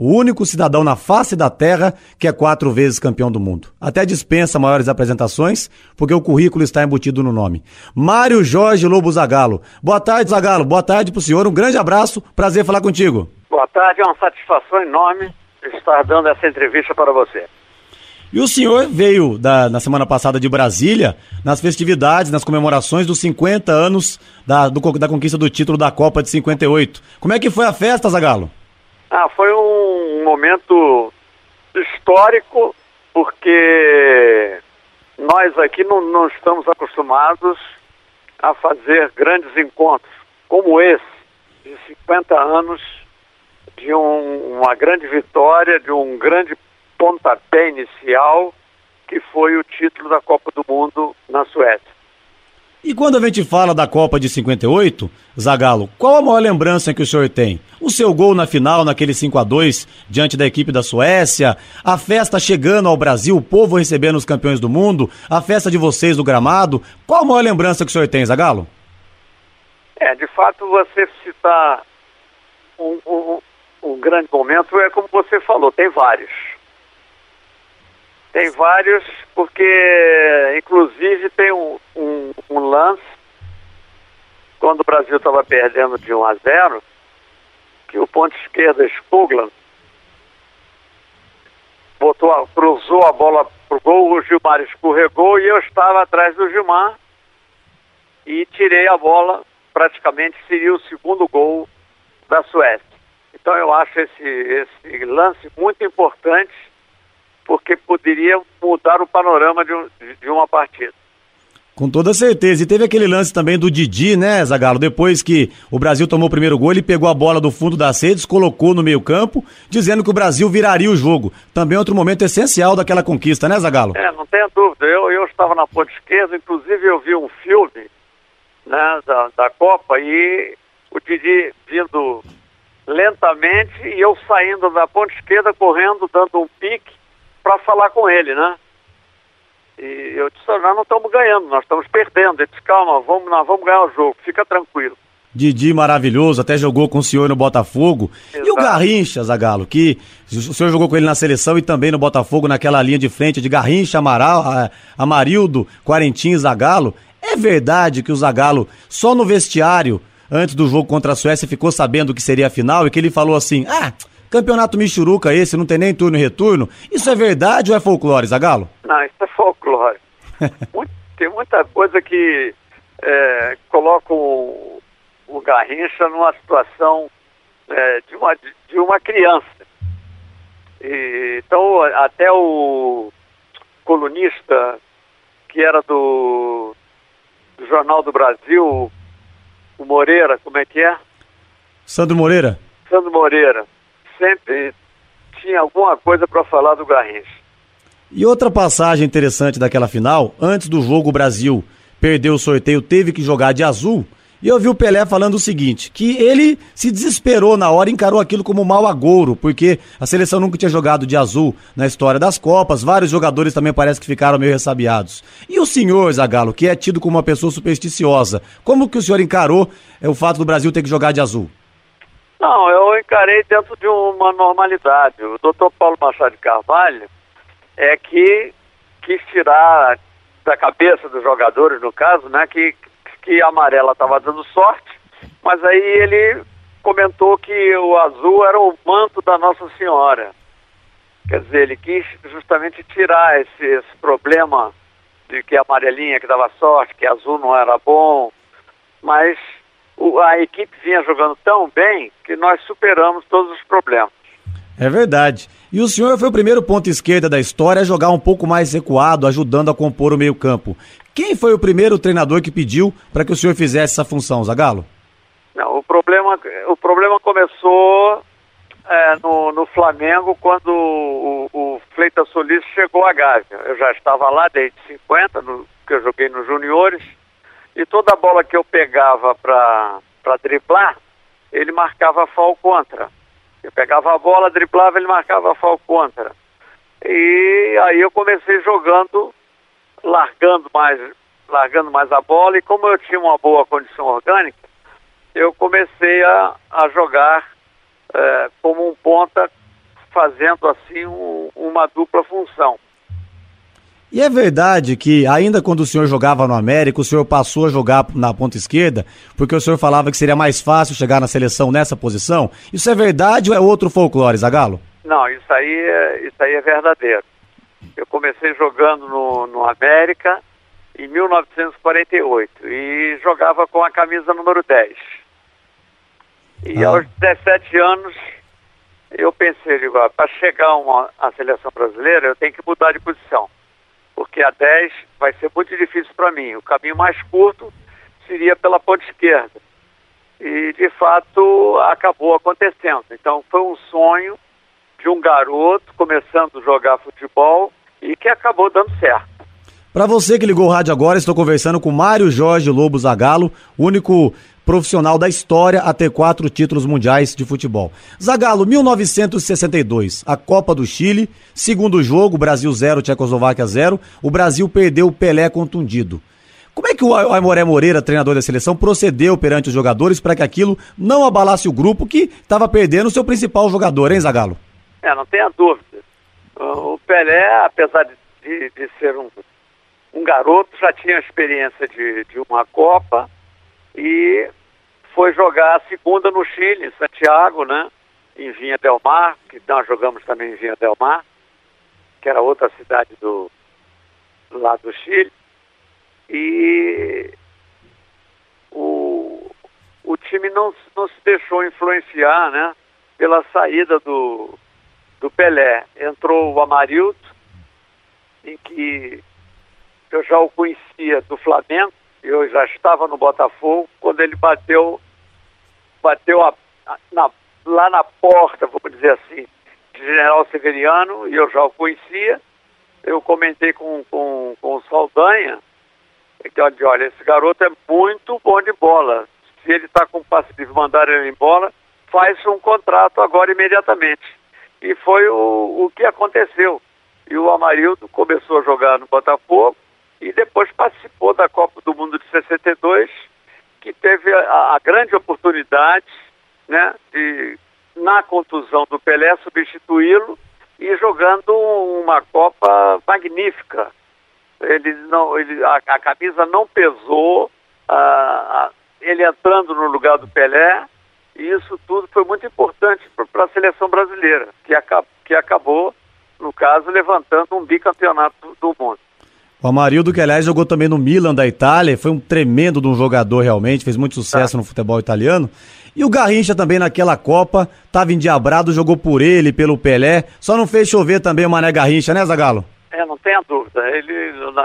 o único cidadão na face da terra que é quatro vezes campeão do mundo. Até dispensa maiores apresentações, porque o currículo está embutido no nome. Mário Jorge Lobo Zagalo. Boa tarde, Zagalo. Boa tarde pro senhor. Um grande abraço. Prazer falar contigo. Boa tarde. É uma satisfação enorme estar dando essa entrevista para você. E o senhor veio da, na semana passada de Brasília, nas festividades, nas comemorações dos 50 anos da, do, da conquista do título da Copa de 58. Como é que foi a festa, Zagalo? Ah, foi um momento histórico, porque nós aqui não, não estamos acostumados a fazer grandes encontros como esse, de 50 anos de um, uma grande vitória, de um grande pontapé inicial, que foi o título da Copa do Mundo na Suécia. E quando a gente fala da Copa de 58, Zagalo, qual a maior lembrança que o senhor tem? O seu gol na final, naquele 5 a 2 diante da equipe da Suécia, a festa chegando ao Brasil, o povo recebendo os campeões do mundo, a festa de vocês do gramado. Qual a maior lembrança que o senhor tem, Zagalo? É, de fato, você citar um, um, um grande momento é como você falou, tem vários. Tem vários, porque inclusive tem um, um, um lance, quando o Brasil estava perdendo de 1 a 0, que o ponto esquerdo Spuglan botou, cruzou a bola pro gol, o Gilmar escorregou e eu estava atrás do Gilmar e tirei a bola, praticamente seria o segundo gol da Suécia. Então eu acho esse, esse lance muito importante porque poderia mudar o panorama de, um, de uma partida. Com toda certeza. E teve aquele lance também do Didi, né, Zagalo? Depois que o Brasil tomou o primeiro gol, ele pegou a bola do fundo das redes, colocou no meio-campo, dizendo que o Brasil viraria o jogo. Também outro momento essencial daquela conquista, né, Zagalo? É, não tenha dúvida. Eu, eu estava na ponta esquerda, inclusive eu vi um filme né, da, da Copa e o Didi vindo lentamente e eu saindo da ponta esquerda, correndo, dando um pique para falar com ele, né? E eu disse, nós não estamos ganhando, nós estamos perdendo. Ele disse, calma, vamos, nós vamos ganhar o jogo, fica tranquilo. Didi maravilhoso, até jogou com o senhor no Botafogo. Exato. E o Garrincha, Zagalo, que o senhor jogou com ele na seleção e também no Botafogo, naquela linha de frente de Garrincha, Amaral, Amarildo, Quarentinho e Zagalo. É verdade que o Zagalo, só no vestiário, antes do jogo contra a Suécia, ficou sabendo que seria a final e que ele falou assim: ah, Campeonato Michuruca esse, não tem nem turno e retorno. Isso é verdade ou é folclore, Zagalo? Não, isso é folclore. tem muita coisa que é, coloca o, o Garrincha numa situação é, de, uma, de uma criança. E, então, até o colunista que era do, do Jornal do Brasil, o Moreira, como é que é? Sandro Moreira. Sandro Moreira sempre tinha alguma coisa para falar do Garrincha. E outra passagem interessante daquela final, antes do jogo o Brasil perdeu o sorteio, teve que jogar de azul. E eu vi o Pelé falando o seguinte, que ele se desesperou na hora encarou aquilo como mal agouro, porque a seleção nunca tinha jogado de azul na história das Copas, vários jogadores também parece que ficaram meio ressabiados. E o senhor, Zagallo, que é tido como uma pessoa supersticiosa, como que o senhor encarou é, o fato do Brasil ter que jogar de azul? Não, eu encarei dentro de uma normalidade. O doutor Paulo Machado de Carvalho é que quis tirar da cabeça dos jogadores, no caso, né, que, que a amarela estava dando sorte, mas aí ele comentou que o azul era o manto da Nossa Senhora. Quer dizer, ele quis justamente tirar esse, esse problema de que a amarelinha que dava sorte, que azul não era bom, mas a equipe vinha jogando tão bem que nós superamos todos os problemas. É verdade. E o senhor foi o primeiro ponto esquerda da história a jogar um pouco mais recuado, ajudando a compor o meio-campo. Quem foi o primeiro treinador que pediu para que o senhor fizesse essa função, Zagalo? Não, o problema, o problema começou é, no, no, Flamengo quando o, o Fleitas Solis chegou a Gávea. Eu já estava lá desde 50, no, que eu joguei nos juniores e toda bola que eu pegava para driblar, ele marcava fal contra. Eu pegava a bola, driblava, ele marcava fal contra. E aí eu comecei jogando, largando mais, largando mais a bola, e como eu tinha uma boa condição orgânica, eu comecei a, a jogar é, como um ponta fazendo assim um, uma dupla função. E é verdade que, ainda quando o senhor jogava no América, o senhor passou a jogar na ponta esquerda, porque o senhor falava que seria mais fácil chegar na seleção nessa posição? Isso é verdade ou é outro folclore, Zagalo? Não, isso aí é, isso aí é verdadeiro. Eu comecei jogando no, no América em 1948 e jogava com a camisa número 10. E ah. aos 17 anos eu pensei, para chegar uma, à seleção brasileira eu tenho que mudar de posição porque a 10 vai ser muito difícil para mim. O caminho mais curto seria pela ponta esquerda. E, de fato, acabou acontecendo. Então, foi um sonho de um garoto começando a jogar futebol e que acabou dando certo. Para você que ligou o rádio agora, estou conversando com Mário Jorge Lobo Zagalo, único profissional da história a ter quatro títulos mundiais de futebol. Zagallo, 1962, a Copa do Chile, segundo jogo, Brasil 0, Tchecoslováquia 0, o Brasil perdeu o Pelé contundido. Como é que o Aimoré Moreira, treinador da seleção, procedeu perante os jogadores para que aquilo não abalasse o grupo que estava perdendo o seu principal jogador, hein, Zagallo? É, não tenha dúvida. O Pelé, apesar de, de, de ser um, um garoto, já tinha experiência de, de uma Copa, e foi jogar a segunda no Chile, em Santiago, né? Em Vinha Del Mar, que nós jogamos também em Vinha Del Mar, que era outra cidade do, lado do Chile. E o, o time não, não se deixou influenciar, né? Pela saída do, do Pelé. Entrou o Amarildo, em que eu já o conhecia do Flamengo, eu já estava no Botafogo quando ele bateu, bateu a, na, lá na porta, vamos dizer assim, de General Severiano, e eu já o conhecia. Eu comentei com, com, com o Saldanha, então, olha, esse garoto é muito bom de bola. Se ele está com passe de mandar ele embora, faz um contrato agora imediatamente. E foi o, o que aconteceu. E o Amarildo começou a jogar no Botafogo, que teve a, a grande oportunidade né, de, na contusão do Pelé, substituí-lo e jogando uma Copa magnífica. Ele não, ele, a, a camisa não pesou, a, ele entrando no lugar do Pelé, e isso tudo foi muito importante para a seleção brasileira, que, aca, que acabou, no caso, levantando um bicampeonato do mundo. O Amarildo, que aliás jogou também no Milan da Itália, foi um tremendo de um jogador realmente, fez muito sucesso no futebol italiano. E o Garrincha também naquela Copa, estava endiabrado, jogou por ele, pelo Pelé, só não fez chover também o Mané Garrincha, né, Zagalo? É, não tenha dúvida. Ele,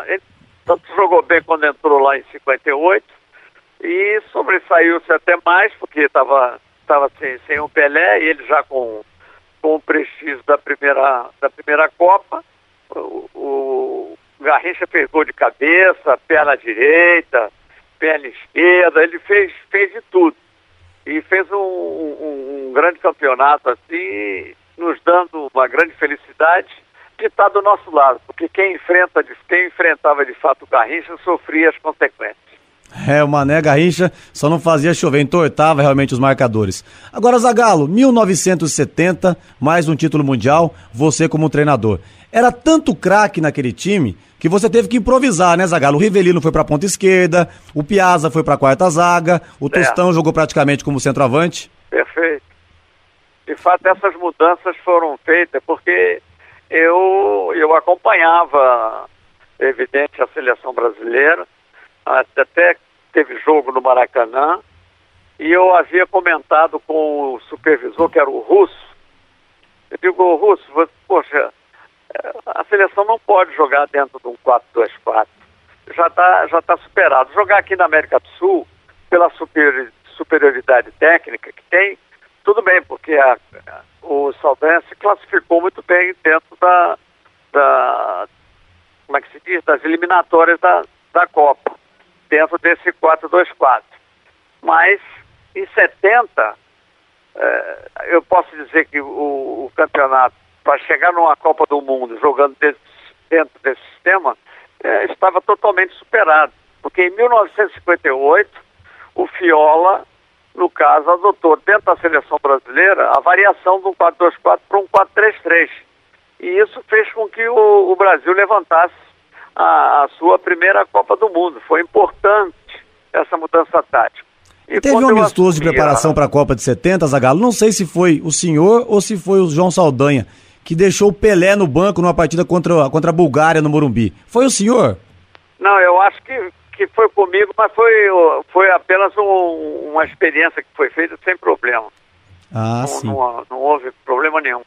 ele tanto jogou bem quando entrou lá em 58 e sobressaiu-se até mais, porque estava tava sem, sem o Pelé e ele já com, com o prestígio da primeira, da primeira Copa. o Garrincha fez gol de cabeça, perna direita, perna esquerda, ele fez, fez de tudo. E fez um, um, um grande campeonato assim, nos dando uma grande felicidade de estar do nosso lado, porque quem, enfrenta, quem enfrentava de fato o Garrincha sofria as consequências. É, o Mané Garrincha só não fazia chover, entortava realmente os marcadores. Agora, Zagalo, 1970, mais um título mundial, você como treinador. Era tanto craque naquele time que você teve que improvisar, né, Zagalo? O Rivelino foi para a ponta esquerda, o Piazza foi para a quarta zaga, o Tostão jogou praticamente como centroavante. Perfeito. De fato, essas mudanças foram feitas porque eu, eu acompanhava, evidente, a seleção brasileira, até teve jogo no Maracanã, e eu havia comentado com o supervisor, que era o Russo, eu digo, Russo, você, poxa, a seleção não pode jogar dentro de um 4-2-4. Já está já tá superado. Jogar aqui na América do Sul, pela superioridade técnica que tem, tudo bem, porque a, o Saldanha se classificou muito bem dentro da, da, como é que se diz, das eliminatórias da, da Copa, dentro desse 4-2-4. Mas em 70, eh, eu posso dizer que o, o campeonato para chegar numa Copa do Mundo jogando desse, dentro desse sistema, é, estava totalmente superado. Porque em 1958, o Fiola no caso, adotou dentro da seleção brasileira a variação do 4-2-4 para um 4-3-3. E isso fez com que o, o Brasil levantasse a, a, sua primeira Copa do Mundo. Foi importante essa mudança tática. E Teve um amistoso de preparação para a Copa de 70, Zagallo. Não sei se foi o senhor ou se foi o João Saldanha, que deixou o Pelé no banco numa partida contra, contra a Bulgária no Morumbi. Foi o senhor? Não, eu acho que, que foi comigo, mas foi, foi apenas um, uma experiência que foi feita sem problema. Ah, não, sim. Não, não houve problema nenhum.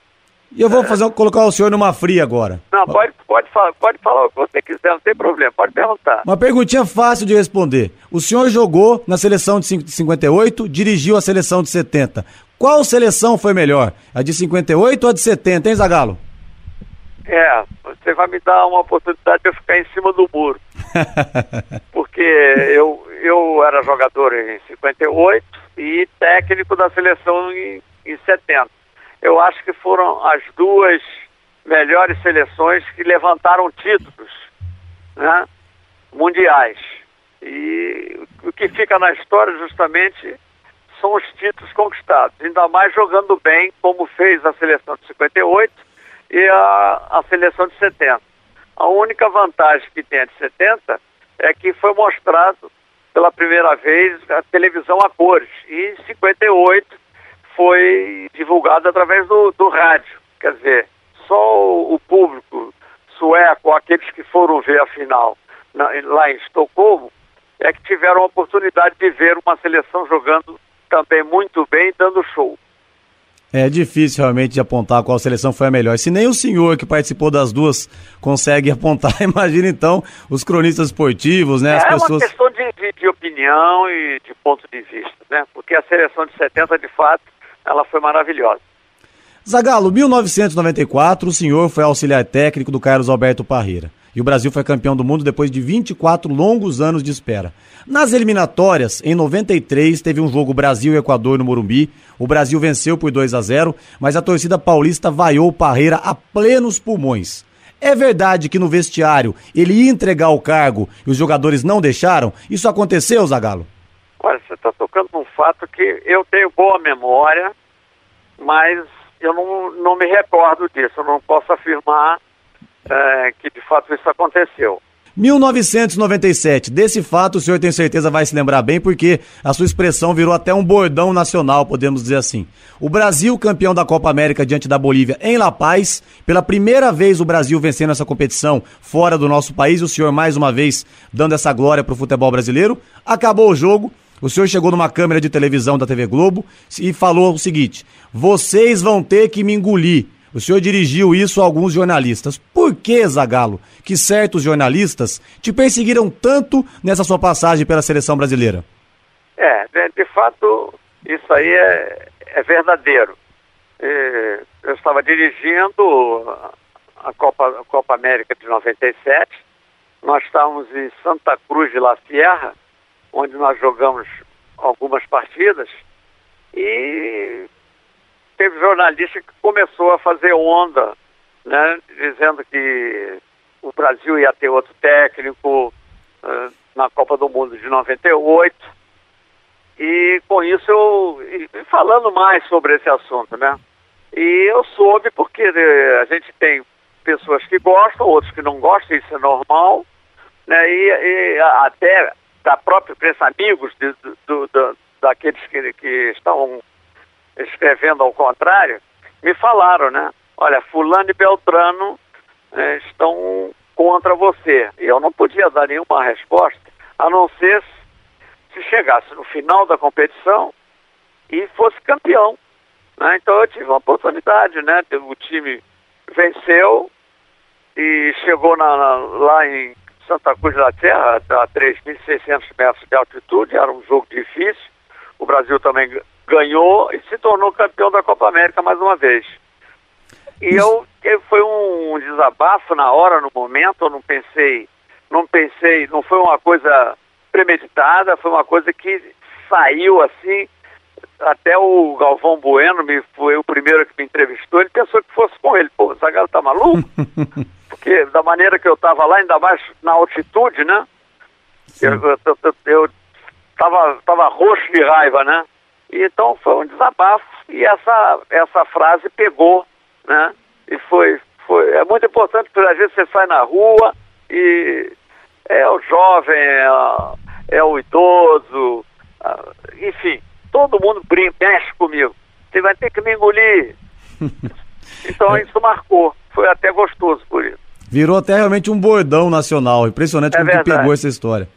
E eu vou fazer, colocar o senhor numa fria agora. Não, pode, pode, falar, pode falar o que você quiser, não tem problema, pode perguntar. Uma perguntinha fácil de responder. O senhor jogou na seleção de 58, dirigiu a seleção de 70. Qual seleção foi melhor? A de 58 ou a de 70, hein, Zagalo? É, você vai me dar uma oportunidade de eu ficar em cima do muro. Porque eu, eu era jogador em 58 e técnico da seleção em, em 70 eu acho que foram as duas melhores seleções que levantaram títulos né, mundiais. E o que fica na história justamente são os títulos conquistados, ainda mais jogando bem, como fez a seleção de 58 e a, a seleção de 70. A única vantagem que tem a de 70 é que foi mostrado pela primeira vez a televisão a cores. E em 58 foi divulgado através do, do rádio. Quer dizer, só o, público sueco, aqueles que foram ver a final na, lá em Estocolmo, é que tiveram a oportunidade de ver uma seleção jogando também muito bem, dando show. É difícil realmente de apontar qual seleção foi a melhor. Se nem o senhor que participou das duas consegue apontar, imagina então os cronistas esportivos, né? As é pessoas... uma questão de, de, de opinião e de ponto de vista, né? Porque a seleção de 70, de fato, ela foi maravilhosa. Zagalo, 1994, o senhor foi auxiliar técnico do Carlos Alberto Parreira. E o Brasil foi campeão do mundo depois de 24 longos anos de espera. Nas eliminatórias, em 93, teve um jogo Brasil Equador no Morumbi. O Brasil venceu por 2 a 0, mas a torcida paulista vaiou o Parreira a plenos pulmões. É verdade que no vestiário ele ia entregar o cargo e os jogadores não deixaram? Isso aconteceu, Zagalo? Olha, você está tocando num fato que eu tenho boa memória, mas eu não, não me recordo disso. Eu não posso afirmar é, que de fato isso aconteceu. 1997. Desse fato o senhor tem certeza vai se lembrar bem, porque a sua expressão virou até um bordão nacional, podemos dizer assim. O Brasil, campeão da Copa América diante da Bolívia em La Paz. Pela primeira vez o Brasil vencendo essa competição fora do nosso país. O senhor, mais uma vez, dando essa glória para o futebol brasileiro. Acabou o jogo. O senhor chegou numa câmera de televisão da TV Globo e falou o seguinte: vocês vão ter que me engolir. O senhor dirigiu isso a alguns jornalistas. Por que, Zagalo, que certos jornalistas te perseguiram tanto nessa sua passagem pela seleção brasileira? É, de, de fato, isso aí é, é verdadeiro. É, eu estava dirigindo a Copa, a Copa América de 97. Nós estávamos em Santa Cruz de La Sierra onde nós jogamos algumas partidas e teve jornalista que começou a fazer onda, né, dizendo que o Brasil ia ter outro técnico uh, na Copa do Mundo de 98 e com isso eu falando mais sobre esse assunto, né? E eu soube porque eh, a gente tem pessoas que gostam, outros que não gostam, isso é normal, né? E, e até da própria imprensa, amigos de, do, do, daqueles que, que estão escrevendo ao contrário, me falaram, né? Olha, fulano e Beltrano eh, estão contra você. E eu não podia dar nenhuma resposta, a não ser se chegasse no final da competição e fosse campeão. Né? Então eu tive uma oportunidade, né? O time venceu e chegou na, na, lá em Santa Cruz da Terra, a 3.600 metros de altitude, era um jogo difícil. O Brasil também ganhou e se tornou campeão da Copa América mais uma vez. E eu, foi um desabafo na hora, no momento, eu não pensei, não pensei, não foi uma coisa premeditada, foi uma coisa que saiu assim, até o Galvão Bueno me foi o primeiro que me entrevistou, ele pensou que fosse com ele. Pô, o Zagallo tá maluco? da maneira que eu estava lá, ainda mais na altitude, né? Eu, eu, eu, eu tava, tava roxo de raiva, né? Então foi um desabafo e essa, essa frase pegou, né? E foi, foi é muito importante porque às vezes você sai na rua e é o jovem, é, é o idoso, enfim, todo mundo brinca, mexe comigo. Você vai ter que me engolir. então é. isso marcou. Foi até gostoso por isso. Virou até realmente um bordão nacional. Impressionante é como verdade. que pegou essa história.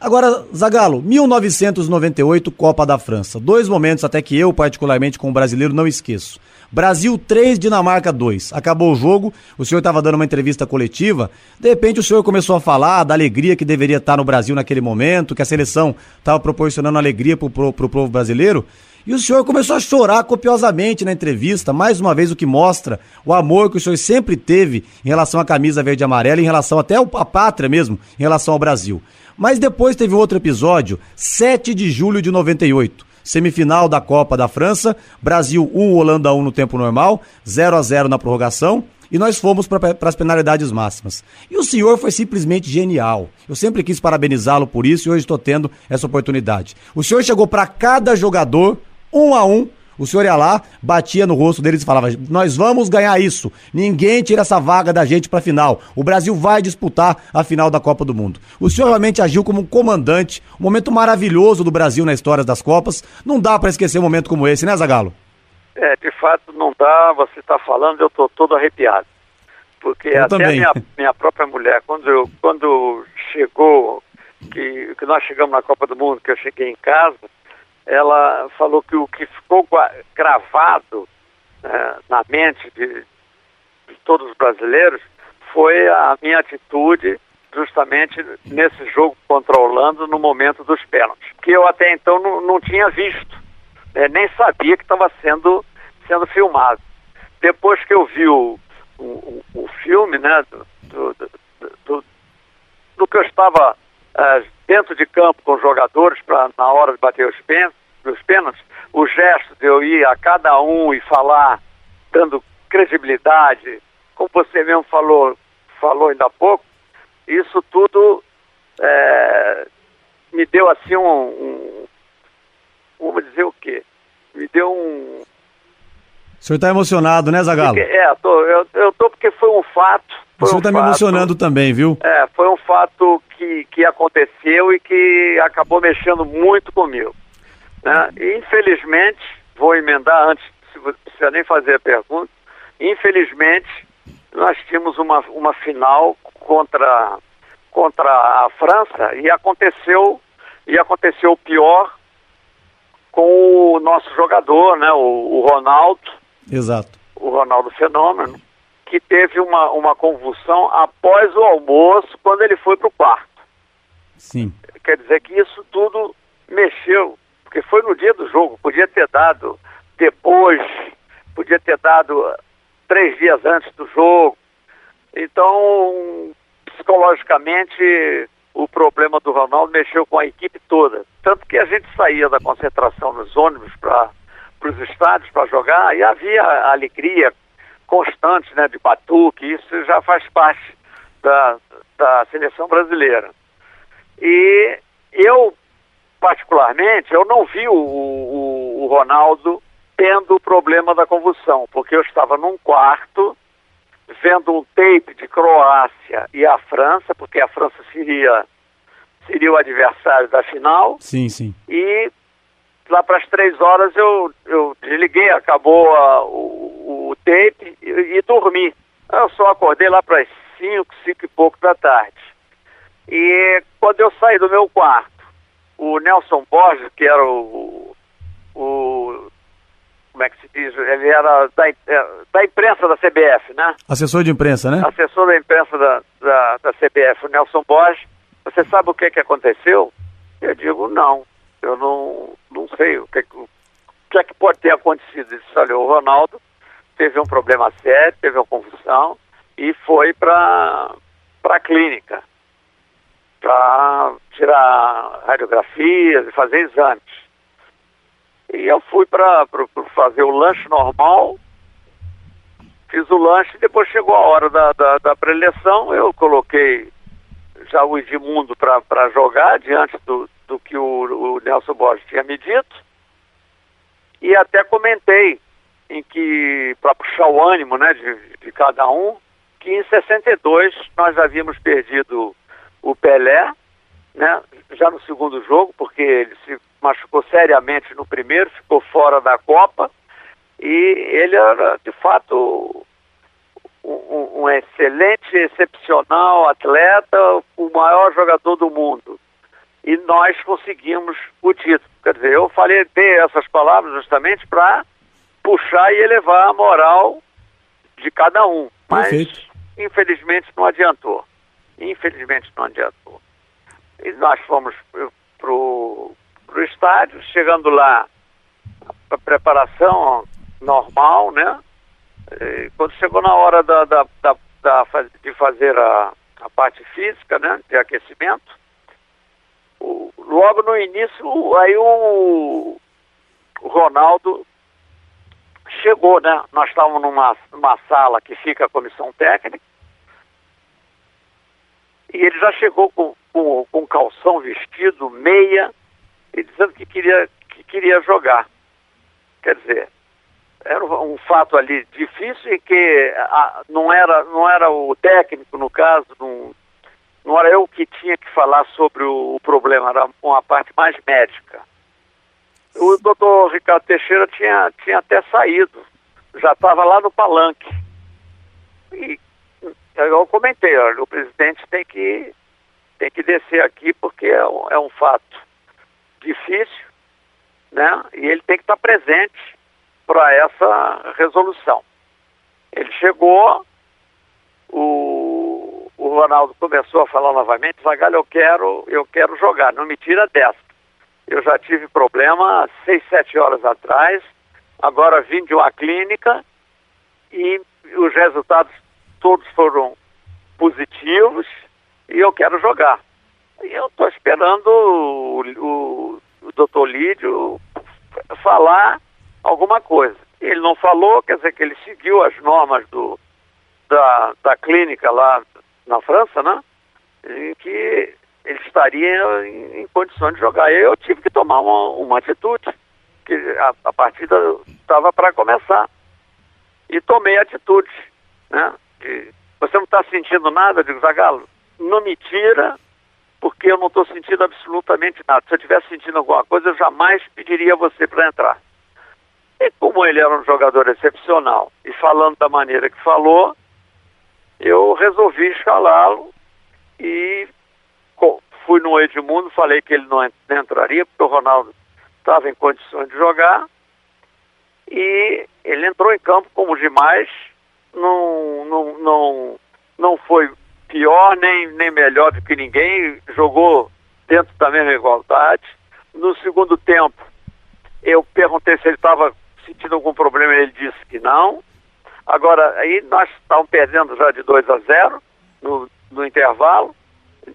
Agora, Zagalo, 1998, Copa da França. Dois momentos até que eu, particularmente, como brasileiro, não esqueço. Brasil 3, Dinamarca 2. Acabou o jogo, o senhor estava dando uma entrevista coletiva. De repente, o senhor começou a falar da alegria que deveria estar no Brasil naquele momento, que a seleção estava proporcionando alegria para o povo brasileiro. E o senhor começou a chorar copiosamente na entrevista, mais uma vez o que mostra o amor que o senhor sempre teve em relação à camisa verde e amarela, em relação até à pátria mesmo, em relação ao Brasil. Mas depois teve outro episódio, 7 de julho de 98. Semifinal da Copa da França, Brasil 1, Holanda 1 no tempo normal, 0 a 0 na prorrogação e nós fomos para as penalidades máximas. E o senhor foi simplesmente genial. Eu sempre quis parabenizá-lo por isso e hoje estou tendo essa oportunidade. O senhor chegou para cada jogador um a um. O senhor ia lá, batia no rosto deles e falava: Nós vamos ganhar isso. Ninguém tira essa vaga da gente para final. O Brasil vai disputar a final da Copa do Mundo. O senhor realmente agiu como um comandante, um momento maravilhoso do Brasil na história das Copas. Não dá para esquecer um momento como esse, né, Zagalo? É, de fato não dá. Você está falando, eu estou todo arrepiado. Porque eu até minha, minha própria mulher, quando, eu, quando chegou, que, que nós chegamos na Copa do Mundo, que eu cheguei em casa, ela falou que o que ficou gravado né, na mente de, de, todos os brasileiros foi a minha atitude justamente nesse jogo contra a Holanda no momento dos pênaltis, que eu até então não, não tinha visto, né, nem sabia que estava sendo, sendo filmado. Depois que eu vi o, o, o filme, né, do, do, do, do que eu estava uh, dentro de campo com os jogadores para na hora de bater os pênaltis, os pênaltis, o gesto de eu ir a cada um e falar, dando credibilidade, como você mesmo falou, falou ainda há pouco, isso tudo é, me deu assim um, um, Vamos dizer o quê? Me deu um. O senhor está emocionado, né, Zagalo? É, tô, eu, eu tô porque foi um fato. Foi o senhor está um me emocionando também, viu? É, foi um fato que, que aconteceu e que acabou mexendo muito comigo. Né? E, infelizmente, vou emendar antes, se você nem fazer a pergunta, infelizmente, nós tínhamos uma, uma final contra, contra a França e aconteceu, e aconteceu o pior com o nosso jogador, né, o, o Ronaldo. Exato. O Ronaldo Fenômeno, que teve uma, uma convulsão após o almoço, quando ele foi para o quarto. Sim. Quer dizer que isso tudo mexeu porque foi no dia do jogo, podia ter dado depois, podia ter dado três dias antes do jogo. Então, psicologicamente, o problema do Ronaldo mexeu com a equipe toda. Tanto que a gente saía da concentração nos ônibus para os estádios para jogar e havia alegria constante né, de batuque, isso já faz parte da, da seleção brasileira. E eu particularmente, eu não vi o, o, o Ronaldo tendo o problema da convulsão, porque eu estava num quarto vendo um tape de Croácia e a França, porque a França seria seria o adversário da final. Sim, sim. E lá para as três horas eu, eu desliguei, acabou a, o, e, e, dormi. Eu só acordei lá para as cinco, cinco e pouco da tarde. E quando eu saí do meu quarto, o Nelson Borges, que era o, o como é que se diz? Ele era da, é, da imprensa da CBF, né? Assessor de imprensa, né? Assessor da imprensa da, da, da CBF, o Nelson Borges. Você sabe o que, que aconteceu? Eu digo, não. Eu não, não sei o que, o que é que pode ter acontecido. Ele disse, olha, o Ronaldo teve um problema sério, teve uma confusão e foi para a clínica para tirar radiografias e fazer exames. E eu fui para fazer o lanche normal, fiz o lanche e depois chegou a hora da, da, da preleção, eu coloquei já o Edmundo para jogar diante do, do que o, o Nelson Borges tinha me dito. E até comentei em que, para puxar o ânimo né, de, de cada um, que em 62 nós havíamos perdido o Pelé, né, já no segundo jogo, porque ele se machucou seriamente no primeiro, ficou fora da Copa, e ele era, de fato, um, um, excelente, excepcional atleta, o maior jogador do mundo. E nós conseguimos o título. Quer dizer, eu falei ter essas palavras justamente para puxar e elevar a moral de cada um. Mas, Perfeito. infelizmente, não adiantou. Infelizmente, não adiantou. E nós fomos para o estádio, chegando lá, a preparação normal, né? E quando chegou na hora da, da, da, da de fazer a, a, parte física, né? De aquecimento, o, logo no início, aí o, o Ronaldo chegou, né? Nós estávamos numa, numa sala que fica a comissão técnica, e ele já chegou com, com, com calção vestido, meia, e dizendo que queria, que queria jogar. Quer dizer, era um fato ali difícil e que a, não, era, não era o técnico, no caso, não, não era eu que tinha que falar sobre o, o problema, era uma parte mais médica. O doutor Ricardo Teixeira tinha, tinha até saído, já estava lá no palanque. E eu comentei, olha, o presidente tem que, tem que descer aqui porque é um, é um fato difícil, né? E ele tem que estar presente para essa resolução. Ele chegou, o, o Ronaldo começou a falar novamente, Zagallo, eu quero, eu quero jogar, não me tira dessa. Eu já tive problema seis, sete horas atrás, agora vim de uma clínica e os resultados todos foram positivos e eu quero jogar. E eu estou esperando o, o, o doutor Lídio falar alguma coisa. Ele não falou, quer dizer que ele seguiu as normas do, da, da clínica lá na França, né? Em que ele estaria em, em condições de jogar. Eu tive que tomar uma, uma atitude, que a, a partida estava para começar. E tomei atitude, né? Você não está sentindo nada? Eu digo, Zagalo, não me tira, porque eu não estou sentindo absolutamente nada. Se eu estivesse sentindo alguma coisa, eu jamais pediria a você para entrar. E como ele era um jogador excepcional e falando da maneira que falou, eu resolvi escalá-lo e fui no Edmundo, falei que ele não entraria, porque o Ronaldo estava em condições de jogar. E ele entrou em campo como demais, não, não, não, não foi pior nem, nem melhor do que ninguém, jogou dentro da mesma igualdade. No segundo tempo, eu perguntei se ele estava sentindo algum problema, ele disse que não. Agora, aí nós estávamos perdendo já de 2 a 0 no, no intervalo,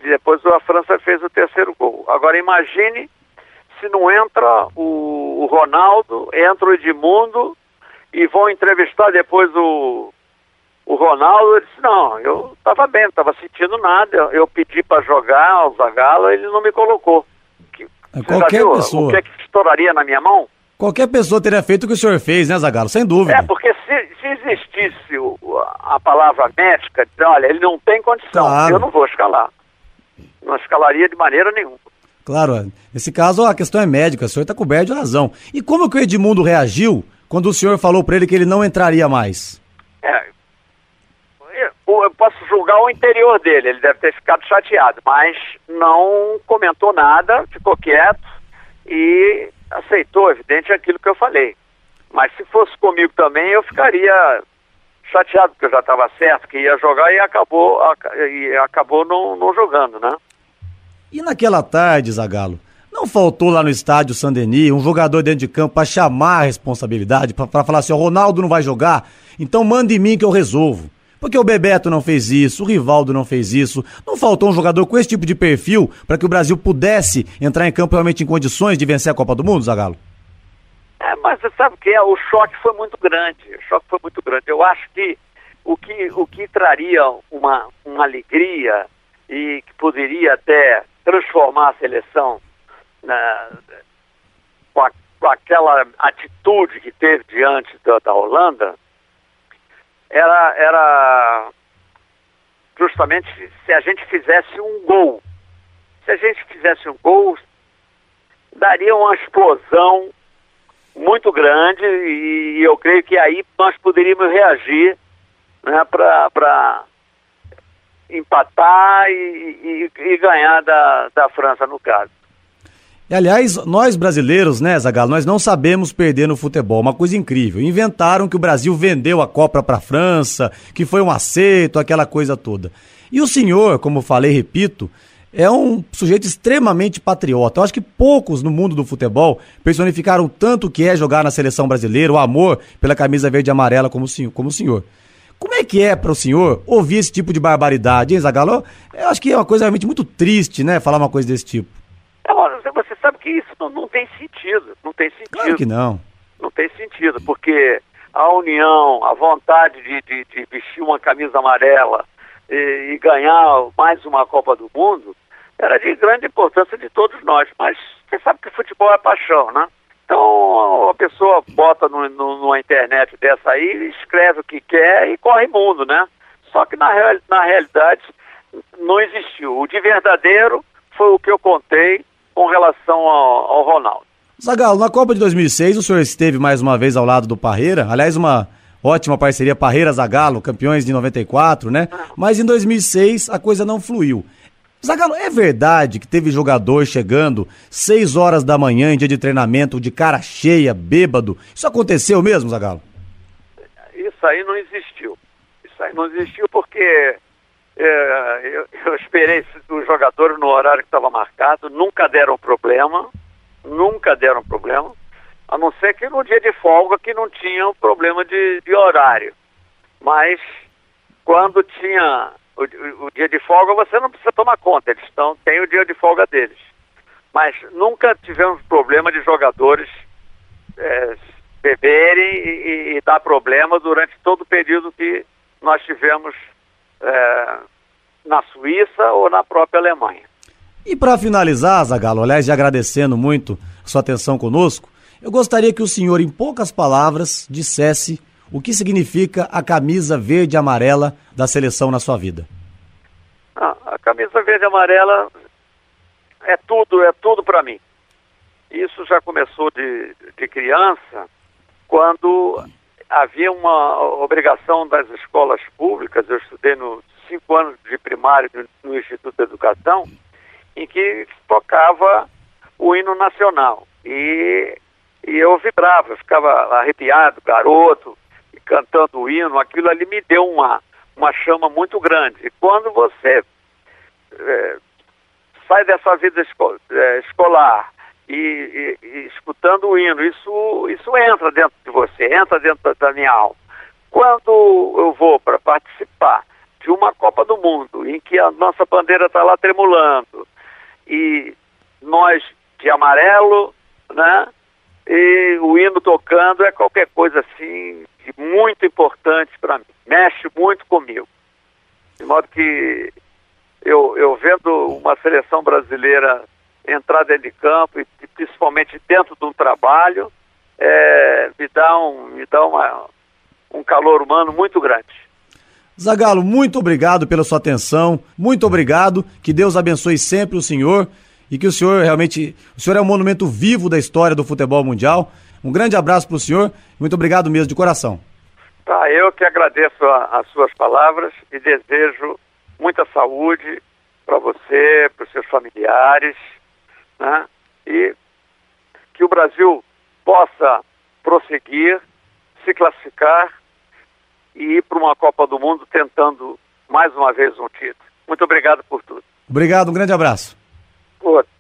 depois a França fez o terceiro gol. Agora imagine se não entra o, o Ronaldo, entra o Edmundo e vão entrevistar depois o, o Ronaldo, ele disse, não, eu estava bem, não estava sentindo nada, eu, eu pedi para jogar o Zagalo, ele não me colocou. Que, Qualquer pessoa. O que é que estouraria na minha mão? Qualquer pessoa teria feito o que o senhor fez, né, Zagalo? Sem dúvida. É, porque se, se existisse o, a palavra médica, olha, ele não tem condição, claro. eu não vou escalar. Não escalaria de maneira nenhuma. Claro, nesse caso a questão é médica, o senhor está coberto de razão. E como que o Edmundo reagiu quando o senhor falou para ele que ele não entraria mais? É, eu posso julgar o interior dele, ele deve ter ficado chateado, mas não comentou nada, ficou quieto e aceitou, evidente, aquilo que eu falei. Mas se fosse comigo também, eu ficaria chateado, porque eu já estava certo que ia jogar e acabou, e acabou não, não jogando, né? E naquela tarde, Zagalo, não faltou lá no estádio Sandeni um jogador dentro de campo para chamar a responsabilidade, para falar assim: o Ronaldo não vai jogar, então manda em mim que eu resolvo. Porque o Bebeto não fez isso, o Rivaldo não fez isso. Não faltou um jogador com esse tipo de perfil para que o Brasil pudesse entrar em campo realmente em condições de vencer a Copa do Mundo, Zagalo? É, mas você sabe o que é? O choque foi muito grande. O choque foi muito grande. Eu acho que o que, o que traria uma, uma alegria e que poderia até transformar a seleção na, com, a, com aquela atitude que teve diante da, da Holanda, era, era justamente se a gente fizesse um gol. Se a gente fizesse um gol, daria uma explosão muito grande e eu creio que aí nós poderíamos reagir né, para empatar e, e, e, ganhar da, da França no caso. E, aliás, nós brasileiros, né, Zagallo, nós não sabemos perder no futebol, uma coisa incrível. Inventaram que o Brasil vendeu a Copa para a França, que foi um acerto, aquela coisa toda. E o senhor, como falei, repito, é um sujeito extremamente patriota. Eu acho que poucos no mundo do futebol personificaram tanto o que é jogar na seleção brasileira, o amor pela camisa verde e amarela. Como o senhor. Como é que é para o senhor ouvir esse tipo de barbaridade, hein, Zagallo? Eu acho que é uma coisa realmente muito triste, né, falar uma coisa desse tipo. É, você sabe que isso não, não tem sentido, não tem sentido. Claro que não. Não tem sentido, porque a união, a vontade de, de, de vestir uma camisa amarela e, e ganhar mais uma Copa do Mundo era de grande importância de todos nós. Mas você sabe que futebol é paixão, né? Então a pessoa bota no, no, numa internet dessa aí, escreve o que quer e corre mundo, né? Só que na, real, na realidade não existiu. O de verdadeiro foi o que eu contei com relação ao, ao Ronaldo. Zagallo, na Copa de 2006 o senhor esteve mais uma vez ao lado do Parreira, aliás uma ótima parceria Parreira-Zagallo, campeões de 94, né? Ah. Mas em 2006 a coisa não fluiu. Zagallo, é verdade que teve jogador chegando 6 horas da manhã em dia de treinamento, de cara cheia, bêbado? Isso aconteceu mesmo, Zagallo? Isso aí não existiu. Isso aí não existiu porque é, eu, eu, esperei os jogadores no horário que estava marcado, nunca deram problema, nunca deram problema, a não ser que no dia de folga que não tinha problema de, de horário. Mas quando tinha o, o, dia de folga você não precisa tomar conta, eles estão, tem o dia de folga deles. Mas nunca tivemos problema de jogadores é, beberem e, e, dar problema durante todo o período que nós tivemos é, na Suíça ou na própria Alemanha. E para finalizar, Zagallo, aliás, agradecendo muito sua atenção conosco, eu gostaria que o senhor, em poucas palavras, dissesse o que significa a camisa verde e amarela da seleção na sua vida? Ah, a camisa verde e amarela é tudo, é tudo para mim. Isso já começou de, de criança, quando havia uma obrigação das escolas públicas, eu estudei nos cinco anos de primário no Instituto de Educação, em que tocava o hino nacional. E, e eu vibrava, ficava arrepiado, garoto, cantando o hino, aquilo ali me deu uma, uma chama muito grande. E quando você é, sai dessa vida esco é, escolar e, e, e, escutando o hino, isso, isso entra dentro de você, entra dentro da, da minha alma. Quando eu vou para participar de uma Copa do Mundo, em que a nossa bandeira está lá tremulando, e nós de amarelo, né? E o hino tocando é qualquer coisa assim muito importante para mim, mexe muito comigo. De modo que eu, eu vendo uma seleção brasileira entrar dentro de campo e principalmente dentro de um trabalho, é, me dá, um, me dá uma, um calor humano muito grande. Zagalo, muito obrigado pela sua atenção, muito obrigado, que Deus abençoe sempre o senhor e que o senhor realmente, o senhor é um monumento vivo da história do futebol mundial. Um grande abraço para o senhor, muito obrigado mesmo de coração. Tá, eu que agradeço a, as suas palavras e desejo muita saúde para você, para os seus familiares, né? E que o Brasil possa prosseguir, se classificar e ir para uma Copa do Mundo tentando mais uma vez um título. Muito obrigado por tudo. Obrigado, um grande abraço. Outro.